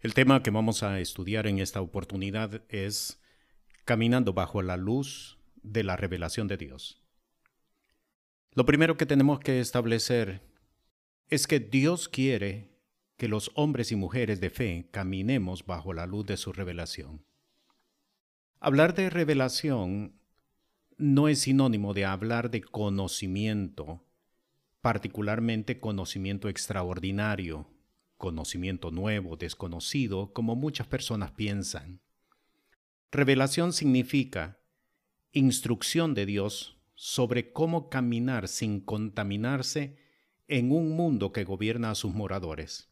El tema que vamos a estudiar en esta oportunidad es Caminando bajo la luz de la revelación de Dios. Lo primero que tenemos que establecer es que Dios quiere que los hombres y mujeres de fe caminemos bajo la luz de su revelación. Hablar de revelación no es sinónimo de hablar de conocimiento, particularmente conocimiento extraordinario conocimiento nuevo, desconocido, como muchas personas piensan. Revelación significa instrucción de Dios sobre cómo caminar sin contaminarse en un mundo que gobierna a sus moradores.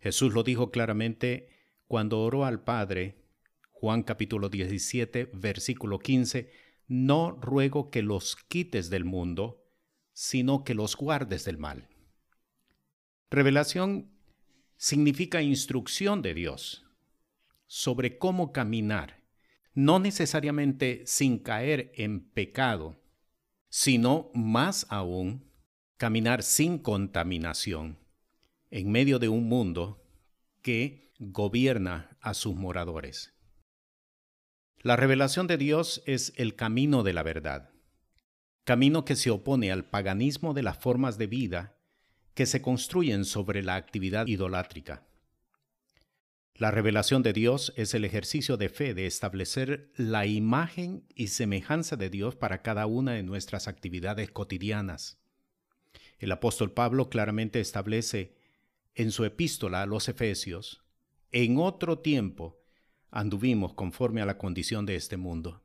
Jesús lo dijo claramente cuando oró al Padre, Juan capítulo 17, versículo 15, no ruego que los quites del mundo, sino que los guardes del mal. Revelación significa instrucción de Dios sobre cómo caminar, no necesariamente sin caer en pecado, sino más aún caminar sin contaminación en medio de un mundo que gobierna a sus moradores. La revelación de Dios es el camino de la verdad, camino que se opone al paganismo de las formas de vida que se construyen sobre la actividad idolátrica. La revelación de Dios es el ejercicio de fe de establecer la imagen y semejanza de Dios para cada una de nuestras actividades cotidianas. El apóstol Pablo claramente establece en su epístola a los Efesios, en otro tiempo anduvimos conforme a la condición de este mundo,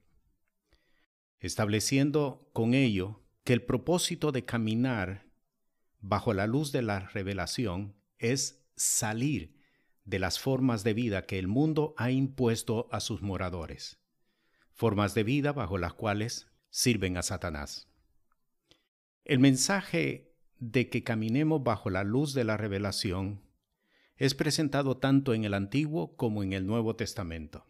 estableciendo con ello que el propósito de caminar bajo la luz de la revelación es salir de las formas de vida que el mundo ha impuesto a sus moradores, formas de vida bajo las cuales sirven a Satanás. El mensaje de que caminemos bajo la luz de la revelación es presentado tanto en el Antiguo como en el Nuevo Testamento.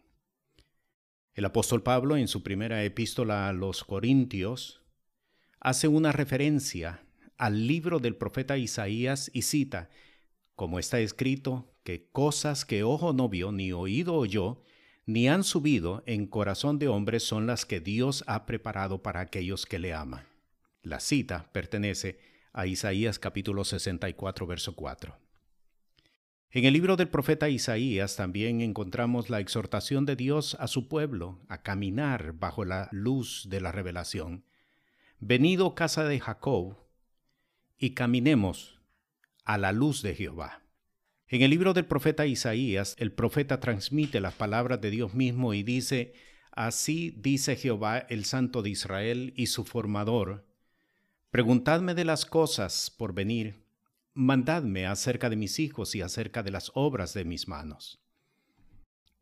El apóstol Pablo en su primera epístola a los Corintios hace una referencia al libro del profeta Isaías y cita, como está escrito, que cosas que ojo no vio, ni oído oyó, ni han subido en corazón de hombre son las que Dios ha preparado para aquellos que le aman. La cita pertenece a Isaías capítulo 64, verso 4. En el libro del profeta Isaías también encontramos la exhortación de Dios a su pueblo a caminar bajo la luz de la revelación. Venido casa de Jacob, y caminemos a la luz de Jehová. En el libro del profeta Isaías, el profeta transmite las palabras de Dios mismo y dice, Así dice Jehová, el Santo de Israel y su formador, Preguntadme de las cosas por venir, mandadme acerca de mis hijos y acerca de las obras de mis manos.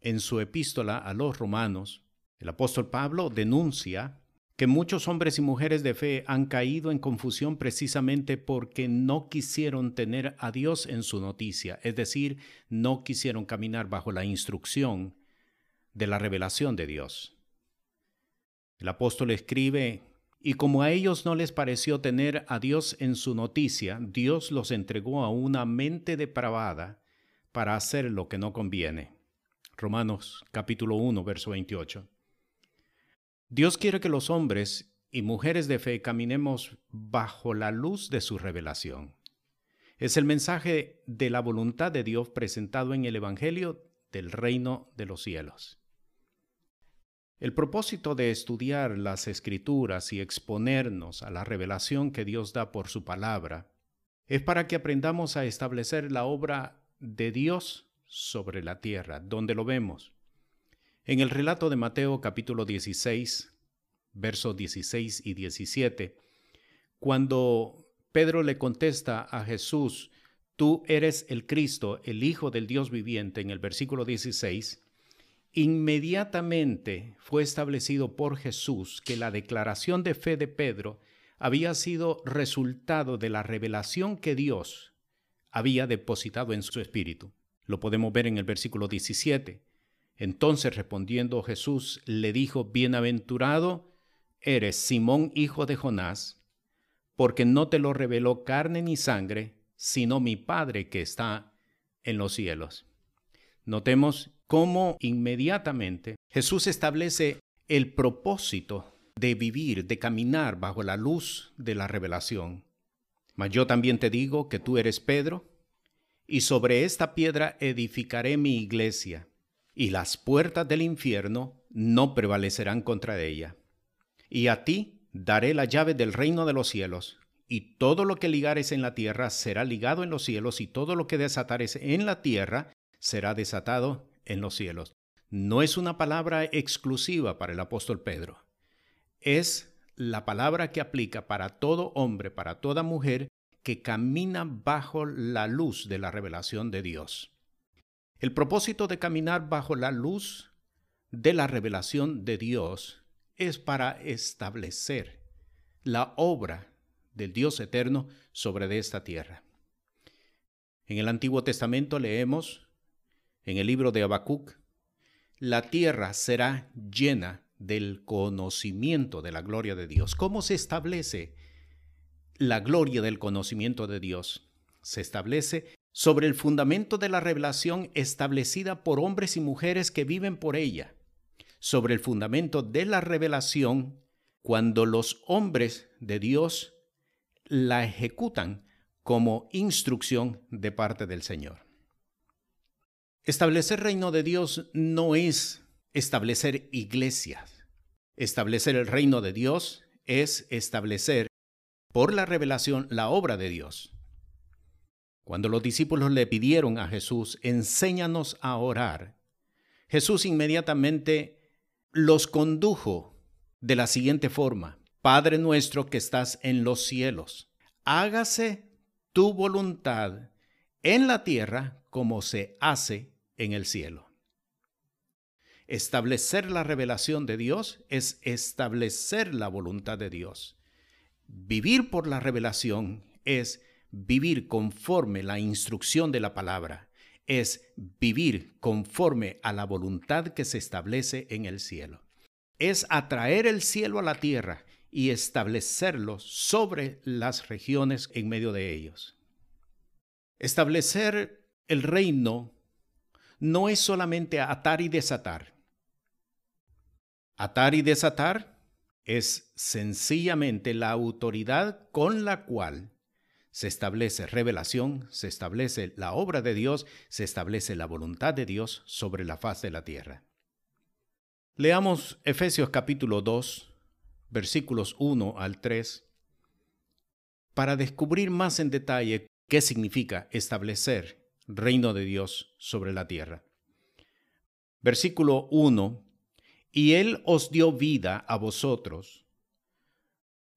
En su epístola a los romanos, el apóstol Pablo denuncia que muchos hombres y mujeres de fe han caído en confusión precisamente porque no quisieron tener a Dios en su noticia, es decir, no quisieron caminar bajo la instrucción de la revelación de Dios. El apóstol escribe, y como a ellos no les pareció tener a Dios en su noticia, Dios los entregó a una mente depravada para hacer lo que no conviene. Romanos capítulo 1, verso 28. Dios quiere que los hombres y mujeres de fe caminemos bajo la luz de su revelación. Es el mensaje de la voluntad de Dios presentado en el Evangelio del reino de los cielos. El propósito de estudiar las escrituras y exponernos a la revelación que Dios da por su palabra es para que aprendamos a establecer la obra de Dios sobre la tierra, donde lo vemos en el relato de Mateo capítulo 16, versos 16 y 17, cuando Pedro le contesta a Jesús, tú eres el Cristo, el Hijo del Dios viviente, en el versículo 16, inmediatamente fue establecido por Jesús que la declaración de fe de Pedro había sido resultado de la revelación que Dios había depositado en su espíritu. Lo podemos ver en el versículo 17. Entonces respondiendo Jesús le dijo, Bienaventurado eres Simón hijo de Jonás, porque no te lo reveló carne ni sangre, sino mi Padre que está en los cielos. Notemos cómo inmediatamente Jesús establece el propósito de vivir, de caminar bajo la luz de la revelación. Mas yo también te digo que tú eres Pedro, y sobre esta piedra edificaré mi iglesia, y las puertas del infierno no prevalecerán contra ella. Y a ti daré la llave del reino de los cielos, y todo lo que ligares en la tierra será ligado en los cielos, y todo lo que desatares en la tierra será desatado en los cielos. No es una palabra exclusiva para el apóstol Pedro es la palabra que aplica para todo hombre, para toda mujer que camina bajo la luz de la revelación de Dios. El propósito de caminar bajo la luz de la revelación de Dios es para establecer la obra del Dios eterno sobre esta tierra. En el Antiguo Testamento leemos en el libro de Habacuc, la tierra será llena del conocimiento de la gloria de Dios. ¿Cómo se establece la gloria del conocimiento de Dios? Se establece sobre el fundamento de la revelación establecida por hombres y mujeres que viven por ella, sobre el fundamento de la revelación cuando los hombres de Dios la ejecutan como instrucción de parte del Señor. Establecer reino de Dios no es establecer iglesias. Establecer el reino de Dios es establecer por la revelación la obra de Dios. Cuando los discípulos le pidieron a Jesús, enséñanos a orar, Jesús inmediatamente los condujo de la siguiente forma, Padre nuestro que estás en los cielos, hágase tu voluntad en la tierra como se hace en el cielo. Establecer la revelación de Dios es establecer la voluntad de Dios. Vivir por la revelación es vivir conforme la instrucción de la palabra, es vivir conforme a la voluntad que se establece en el cielo. Es atraer el cielo a la tierra y establecerlo sobre las regiones en medio de ellos. Establecer el reino no es solamente atar y desatar. Atar y desatar es sencillamente la autoridad con la cual se establece revelación, se establece la obra de Dios, se establece la voluntad de Dios sobre la faz de la tierra. Leamos Efesios capítulo 2, versículos 1 al 3, para descubrir más en detalle qué significa establecer reino de Dios sobre la tierra. Versículo 1 y Él os dio vida a vosotros,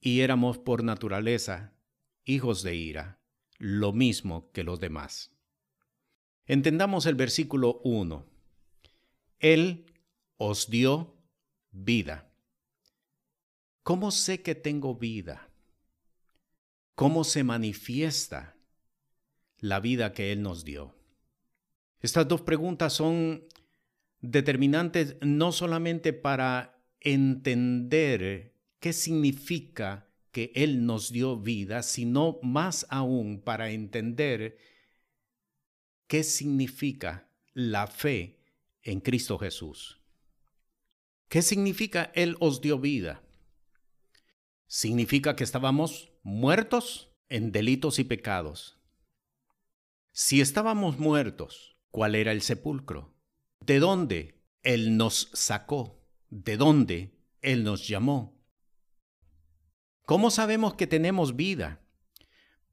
y éramos por naturaleza hijos de ira, lo mismo que los demás. Entendamos el versículo 1. Él os dio vida. ¿Cómo sé que tengo vida? ¿Cómo se manifiesta la vida que Él nos dio? Estas dos preguntas son determinantes no solamente para entender qué significa que Él nos dio vida, sino más aún para entender qué significa la fe en Cristo Jesús. ¿Qué significa Él os dio vida? Significa que estábamos muertos en delitos y pecados. Si estábamos muertos, ¿cuál era el sepulcro? ¿De dónde Él nos sacó? ¿De dónde Él nos llamó? ¿Cómo sabemos que tenemos vida?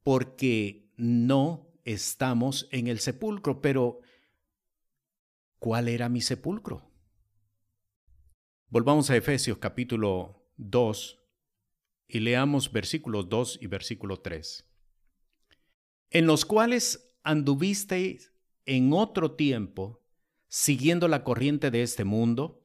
Porque no estamos en el sepulcro, pero ¿cuál era mi sepulcro? Volvamos a Efesios capítulo 2 y leamos versículos 2 y versículo 3. En los cuales anduvisteis en otro tiempo siguiendo la corriente de este mundo,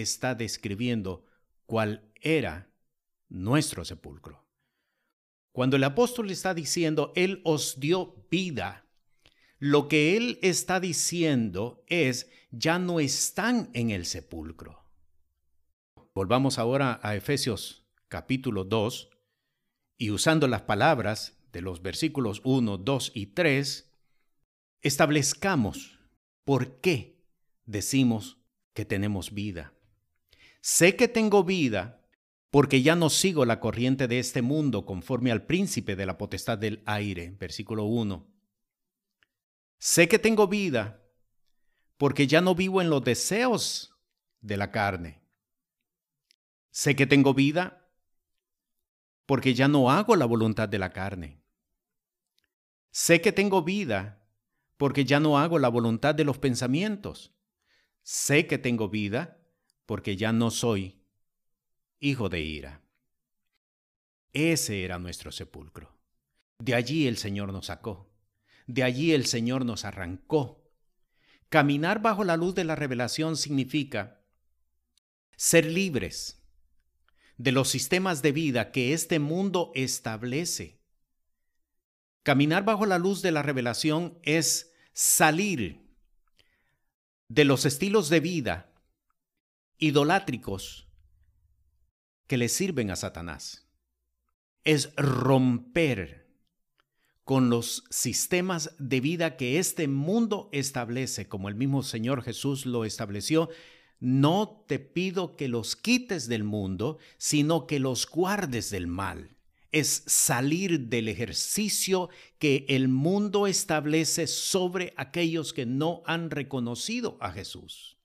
está describiendo cuál era nuestro sepulcro. Cuando el apóstol está diciendo, Él os dio vida, lo que Él está diciendo es, ya no están en el sepulcro. Volvamos ahora a Efesios capítulo 2 y usando las palabras de los versículos 1, 2 y 3, establezcamos por qué decimos que tenemos vida. Sé que tengo vida porque ya no sigo la corriente de este mundo conforme al príncipe de la potestad del aire. Versículo 1. Sé que tengo vida porque ya no vivo en los deseos de la carne. Sé que tengo vida porque ya no hago la voluntad de la carne. Sé que tengo vida porque ya no hago la voluntad de los pensamientos. Sé que tengo vida porque ya no soy hijo de ira. Ese era nuestro sepulcro. De allí el Señor nos sacó. De allí el Señor nos arrancó. Caminar bajo la luz de la revelación significa ser libres de los sistemas de vida que este mundo establece. Caminar bajo la luz de la revelación es salir de los estilos de vida idolátricos que le sirven a Satanás. Es romper con los sistemas de vida que este mundo establece, como el mismo Señor Jesús lo estableció. No te pido que los quites del mundo, sino que los guardes del mal. Es salir del ejercicio que el mundo establece sobre aquellos que no han reconocido a Jesús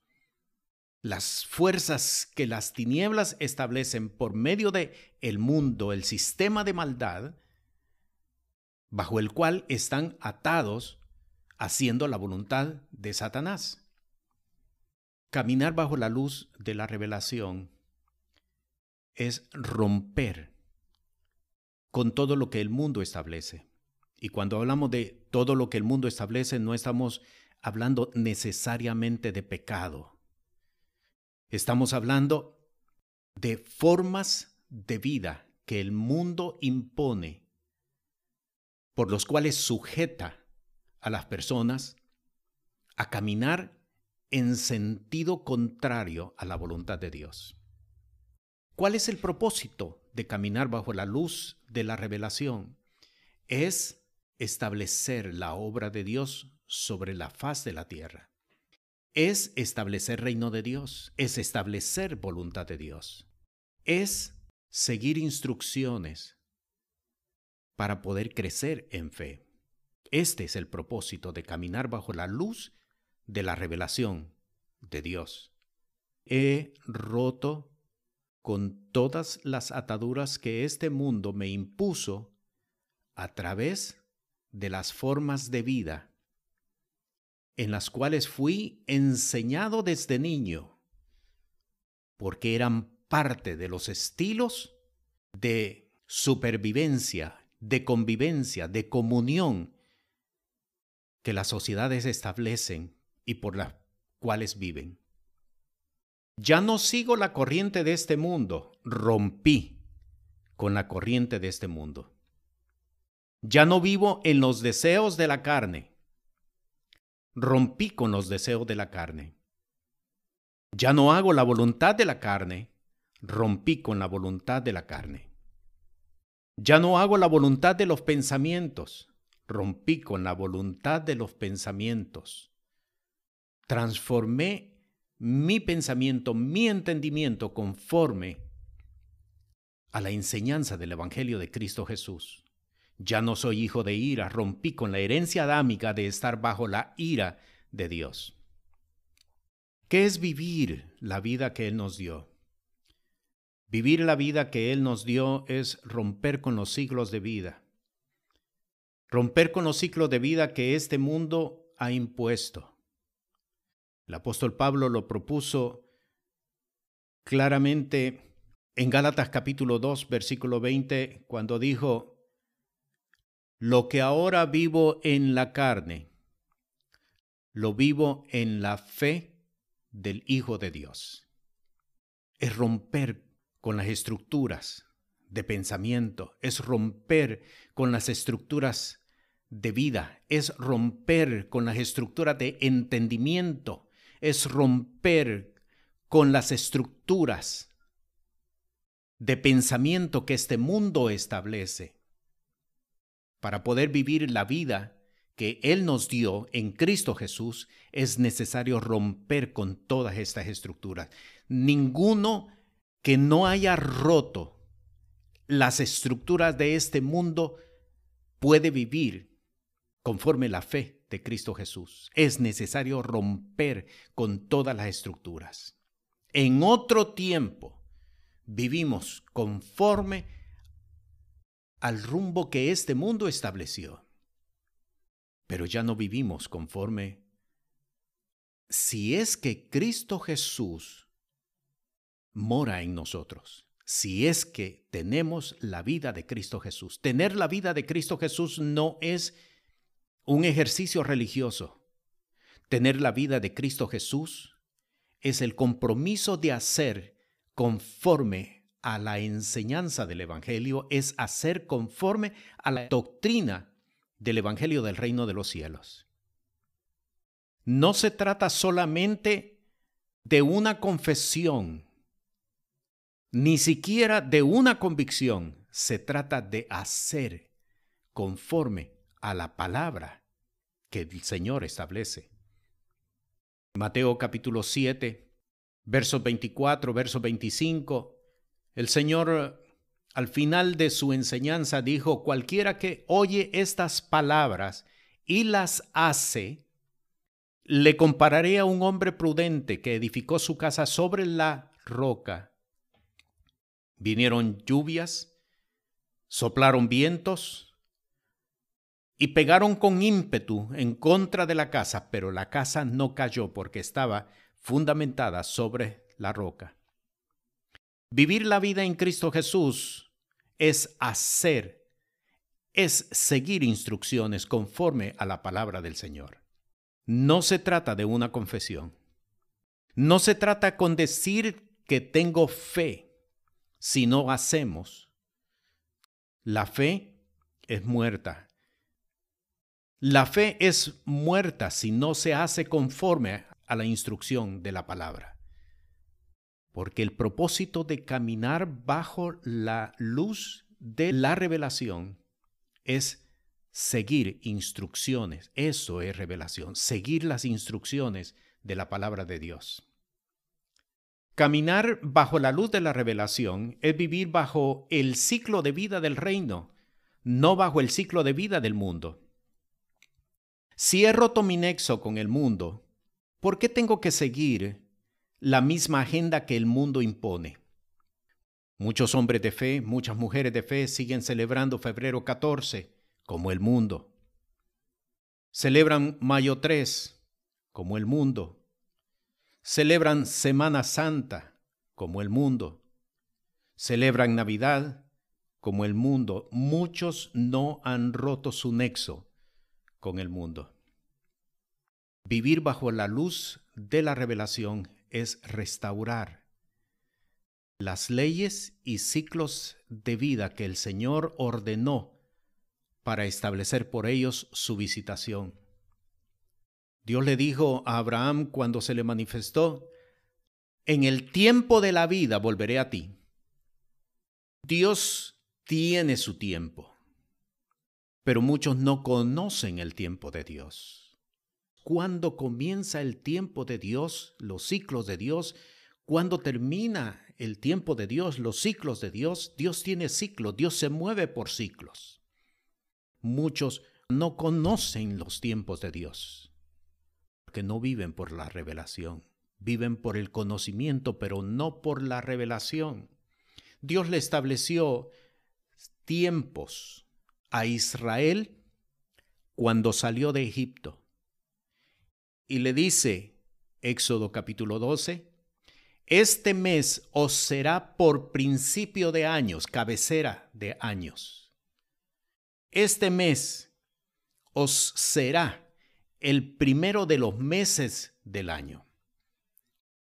las fuerzas que las tinieblas establecen por medio de el mundo, el sistema de maldad, bajo el cual están atados haciendo la voluntad de Satanás. Caminar bajo la luz de la revelación es romper con todo lo que el mundo establece. Y cuando hablamos de todo lo que el mundo establece, no estamos hablando necesariamente de pecado Estamos hablando de formas de vida que el mundo impone, por los cuales sujeta a las personas a caminar en sentido contrario a la voluntad de Dios. ¿Cuál es el propósito de caminar bajo la luz de la revelación? Es establecer la obra de Dios sobre la faz de la tierra es establecer reino de Dios, es establecer voluntad de Dios, es seguir instrucciones para poder crecer en fe. Este es el propósito de caminar bajo la luz de la revelación de Dios. He roto con todas las ataduras que este mundo me impuso a través de las formas de vida en las cuales fui enseñado desde niño, porque eran parte de los estilos de supervivencia, de convivencia, de comunión que las sociedades establecen y por las cuales viven. Ya no sigo la corriente de este mundo, rompí con la corriente de este mundo. Ya no vivo en los deseos de la carne, rompí con los deseos de la carne. Ya no hago la voluntad de la carne, rompí con la voluntad de la carne. Ya no hago la voluntad de los pensamientos, rompí con la voluntad de los pensamientos. Transformé mi pensamiento, mi entendimiento conforme a la enseñanza del Evangelio de Cristo Jesús. Ya no soy hijo de ira, rompí con la herencia adámica de estar bajo la ira de Dios. ¿Qué es vivir la vida que Él nos dio? Vivir la vida que Él nos dio es romper con los siglos de vida. Romper con los ciclos de vida que este mundo ha impuesto. El apóstol Pablo lo propuso claramente en Gálatas capítulo 2, versículo 20, cuando dijo, lo que ahora vivo en la carne, lo vivo en la fe del Hijo de Dios. Es romper con las estructuras de pensamiento, es romper con las estructuras de vida, es romper con las estructuras de entendimiento, es romper con las estructuras de pensamiento que este mundo establece para poder vivir la vida que Él nos dio en Cristo Jesús, es necesario romper con todas estas estructuras. Ninguno que no haya roto las estructuras de este mundo puede vivir conforme la fe de Cristo Jesús. Es necesario romper con todas las estructuras. En otro tiempo vivimos conforme al rumbo que este mundo estableció. Pero ya no vivimos conforme si es que Cristo Jesús mora en nosotros, si es que tenemos la vida de Cristo Jesús. Tener la vida de Cristo Jesús no es un ejercicio religioso. Tener la vida de Cristo Jesús es el compromiso de hacer conforme a la enseñanza del Evangelio es hacer conforme a la doctrina del Evangelio del reino de los cielos. No se trata solamente de una confesión, ni siquiera de una convicción, se trata de hacer conforme a la palabra que el Señor establece. Mateo capítulo 7, versos 24, verso 25 el Señor al final de su enseñanza dijo, cualquiera que oye estas palabras y las hace, le compararé a un hombre prudente que edificó su casa sobre la roca. Vinieron lluvias, soplaron vientos y pegaron con ímpetu en contra de la casa, pero la casa no cayó porque estaba fundamentada sobre la roca. Vivir la vida en Cristo Jesús es hacer, es seguir instrucciones conforme a la palabra del Señor. No se trata de una confesión. No se trata con decir que tengo fe, si no hacemos. La fe es muerta. La fe es muerta si no se hace conforme a la instrucción de la palabra porque el propósito de caminar bajo la luz de la revelación es seguir instrucciones. Eso es revelación, seguir las instrucciones de la palabra de Dios. Caminar bajo la luz de la revelación es vivir bajo el ciclo de vida del reino, no bajo el ciclo de vida del mundo. Si he roto mi nexo con el mundo, ¿por qué tengo que seguir la misma agenda que el mundo impone. Muchos hombres de fe, muchas mujeres de fe siguen celebrando febrero 14 como el mundo. Celebran mayo 3 como el mundo. Celebran Semana Santa como el mundo. Celebran Navidad como el mundo. Muchos no han roto su nexo con el mundo. Vivir bajo la luz de la revelación es restaurar las leyes y ciclos de vida que el Señor ordenó para establecer por ellos su visitación. Dios le dijo a Abraham cuando se le manifestó, en el tiempo de la vida volveré a ti. Dios tiene su tiempo, pero muchos no conocen el tiempo de Dios cuándo comienza el tiempo de Dios, los ciclos de Dios, cuándo termina el tiempo de Dios, los ciclos de Dios. Dios tiene ciclos, Dios se mueve por ciclos. Muchos no conocen los tiempos de Dios, porque no viven por la revelación, viven por el conocimiento, pero no por la revelación. Dios le estableció tiempos a Israel cuando salió de Egipto. Y le dice, Éxodo capítulo 12, este mes os será por principio de años, cabecera de años. Este mes os será el primero de los meses del año.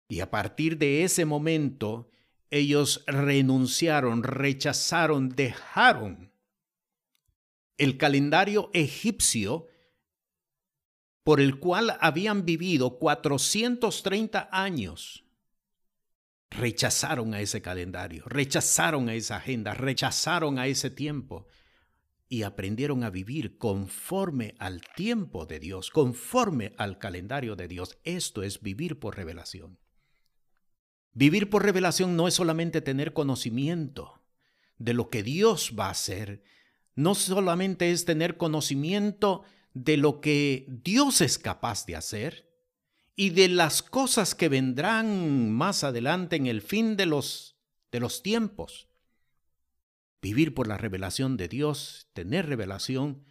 Y a partir de ese momento, ellos renunciaron, rechazaron, dejaron el calendario egipcio por el cual habían vivido 430 años. Rechazaron a ese calendario, rechazaron a esa agenda, rechazaron a ese tiempo y aprendieron a vivir conforme al tiempo de Dios, conforme al calendario de Dios. Esto es vivir por revelación. Vivir por revelación no es solamente tener conocimiento de lo que Dios va a hacer, no solamente es tener conocimiento de lo que Dios es capaz de hacer y de las cosas que vendrán más adelante en el fin de los, de los tiempos. Vivir por la revelación de Dios, tener revelación,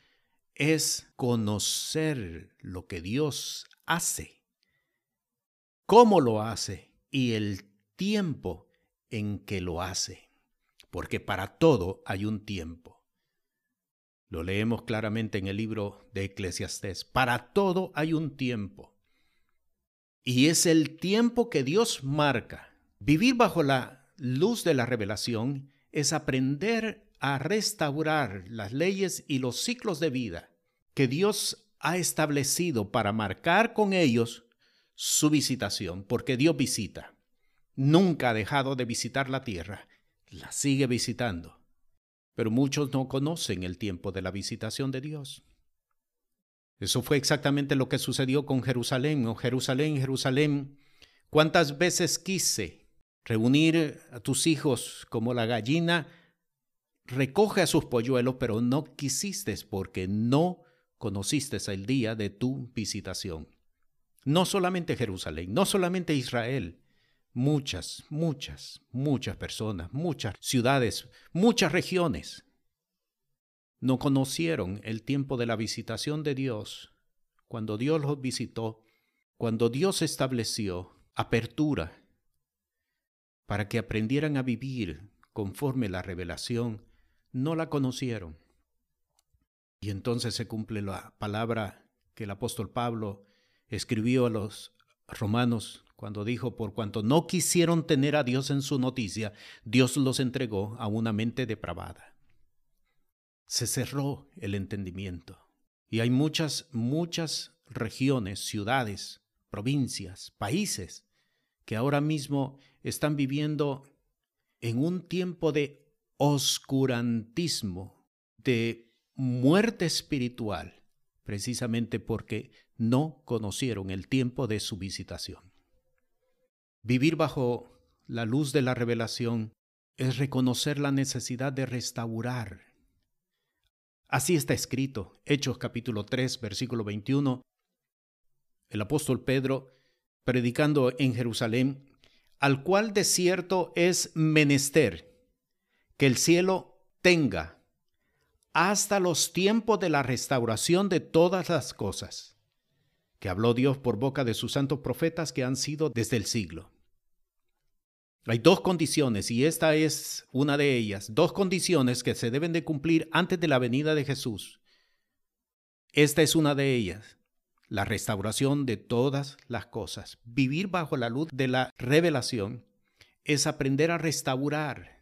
es conocer lo que Dios hace, cómo lo hace y el tiempo en que lo hace, porque para todo hay un tiempo. Lo leemos claramente en el libro de Eclesiastés. Para todo hay un tiempo. Y es el tiempo que Dios marca. Vivir bajo la luz de la revelación es aprender a restaurar las leyes y los ciclos de vida que Dios ha establecido para marcar con ellos su visitación, porque Dios visita. Nunca ha dejado de visitar la tierra, la sigue visitando pero muchos no conocen el tiempo de la visitación de Dios. Eso fue exactamente lo que sucedió con Jerusalén. Oh Jerusalén, Jerusalén, cuántas veces quise reunir a tus hijos como la gallina recoge a sus polluelos, pero no quisiste porque no conociste el día de tu visitación. No solamente Jerusalén, no solamente Israel, muchas, muchas, muchas personas, muchas ciudades, muchas regiones no conocieron el tiempo de la visitación de Dios, cuando Dios los visitó, cuando Dios estableció apertura para que aprendieran a vivir conforme la revelación, no la conocieron. Y entonces se cumple la palabra que el apóstol Pablo escribió a los romanos cuando dijo, por cuanto no quisieron tener a Dios en su noticia, Dios los entregó a una mente depravada. Se cerró el entendimiento. Y hay muchas, muchas regiones, ciudades, provincias, países que ahora mismo están viviendo en un tiempo de oscurantismo, de muerte espiritual, precisamente porque no conocieron el tiempo de su visitación. Vivir bajo la luz de la revelación es reconocer la necesidad de restaurar. Así está escrito, Hechos capítulo 3, versículo 21. El apóstol Pedro, predicando en Jerusalén, al cual de cierto es menester que el cielo tenga hasta los tiempos de la restauración de todas las cosas, que habló Dios por boca de sus santos profetas que han sido desde el siglo. Hay dos condiciones, y esta es una de ellas, dos condiciones que se deben de cumplir antes de la venida de Jesús. Esta es una de ellas, la restauración de todas las cosas. Vivir bajo la luz de la revelación es aprender a restaurar.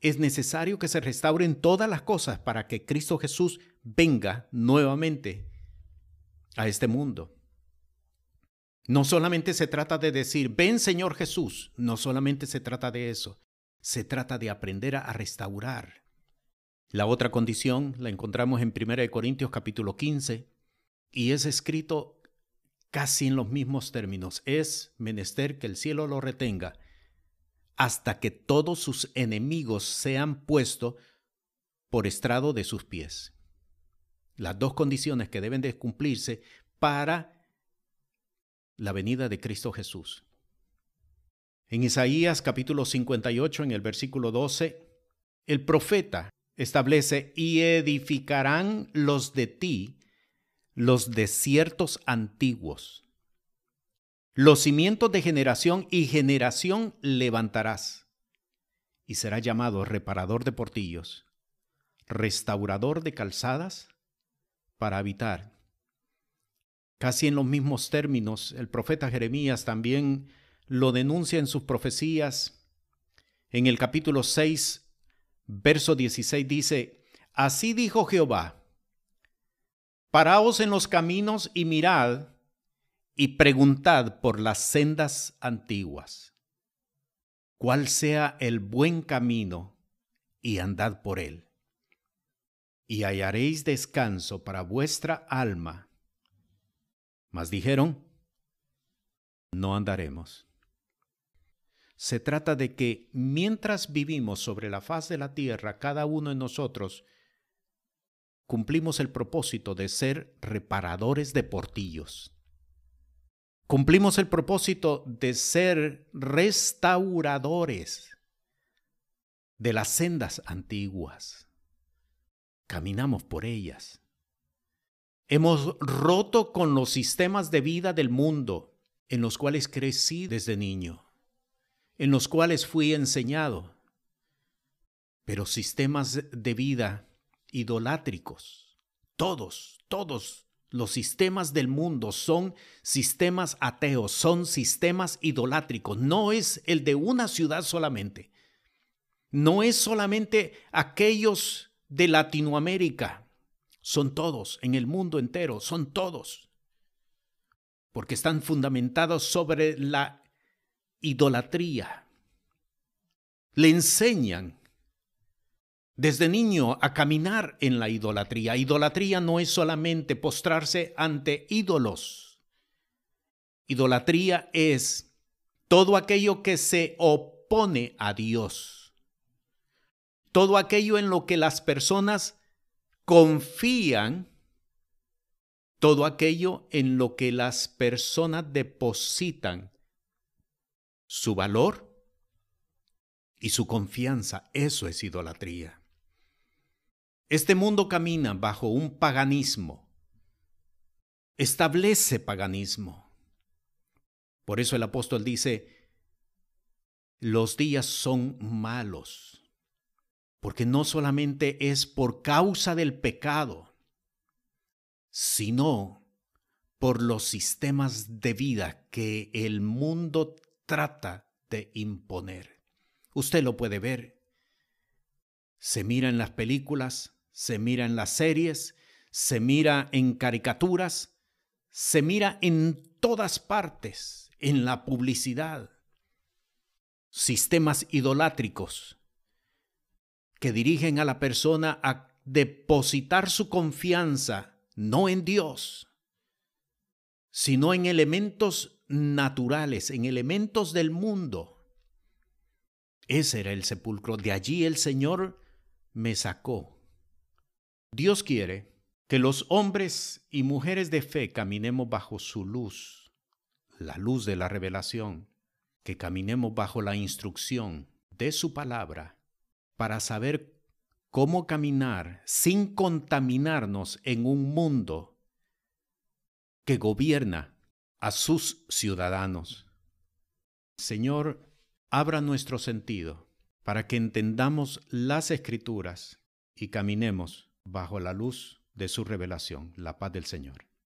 Es necesario que se restauren todas las cosas para que Cristo Jesús venga nuevamente a este mundo. No solamente se trata de decir, ven Señor Jesús, no solamente se trata de eso, se trata de aprender a restaurar. La otra condición la encontramos en 1 Corintios capítulo 15 y es escrito casi en los mismos términos. Es menester que el cielo lo retenga hasta que todos sus enemigos sean puestos por estrado de sus pies. Las dos condiciones que deben de cumplirse para la venida de Cristo Jesús. En Isaías capítulo 58, en el versículo 12, el profeta establece, y edificarán los de ti los desiertos antiguos. Los cimientos de generación y generación levantarás, y será llamado reparador de portillos, restaurador de calzadas, para habitar. Casi en los mismos términos, el profeta Jeremías también lo denuncia en sus profecías. En el capítulo 6, verso 16 dice, Así dijo Jehová, Paraos en los caminos y mirad y preguntad por las sendas antiguas, cuál sea el buen camino y andad por él, y hallaréis descanso para vuestra alma. Mas dijeron, no andaremos. Se trata de que mientras vivimos sobre la faz de la tierra, cada uno de nosotros cumplimos el propósito de ser reparadores de portillos. Cumplimos el propósito de ser restauradores de las sendas antiguas. Caminamos por ellas. Hemos roto con los sistemas de vida del mundo en los cuales crecí desde niño, en los cuales fui enseñado, pero sistemas de vida idolátricos. Todos, todos los sistemas del mundo son sistemas ateos, son sistemas idolátricos. No es el de una ciudad solamente. No es solamente aquellos de Latinoamérica. Son todos, en el mundo entero, son todos. Porque están fundamentados sobre la idolatría. Le enseñan desde niño a caminar en la idolatría. Idolatría no es solamente postrarse ante ídolos. Idolatría es todo aquello que se opone a Dios. Todo aquello en lo que las personas confían. Todo aquello en lo que las personas depositan su valor y su confianza. Eso es idolatría. Este mundo camina bajo un paganismo, establece paganismo. Por eso el apóstol dice, los días son malos, porque no solamente es por causa del pecado, sino por los sistemas de vida que el mundo trata de imponer. Usted lo puede ver. Se mira en las películas, se mira en las series, se mira en caricaturas, se mira en todas partes, en la publicidad. Sistemas idolátricos que dirigen a la persona a depositar su confianza no en Dios, sino en elementos naturales, en elementos del mundo. Ese era el sepulcro. De allí el Señor me sacó Dios quiere que los hombres y mujeres de fe caminemos bajo su luz, la luz de la revelación, que caminemos bajo la instrucción de su palabra para saber cómo caminar sin contaminarnos en un mundo que gobierna a sus ciudadanos. Señor, abra nuestro sentido para que entendamos las escrituras y caminemos bajo la luz de su revelación. La paz del Señor.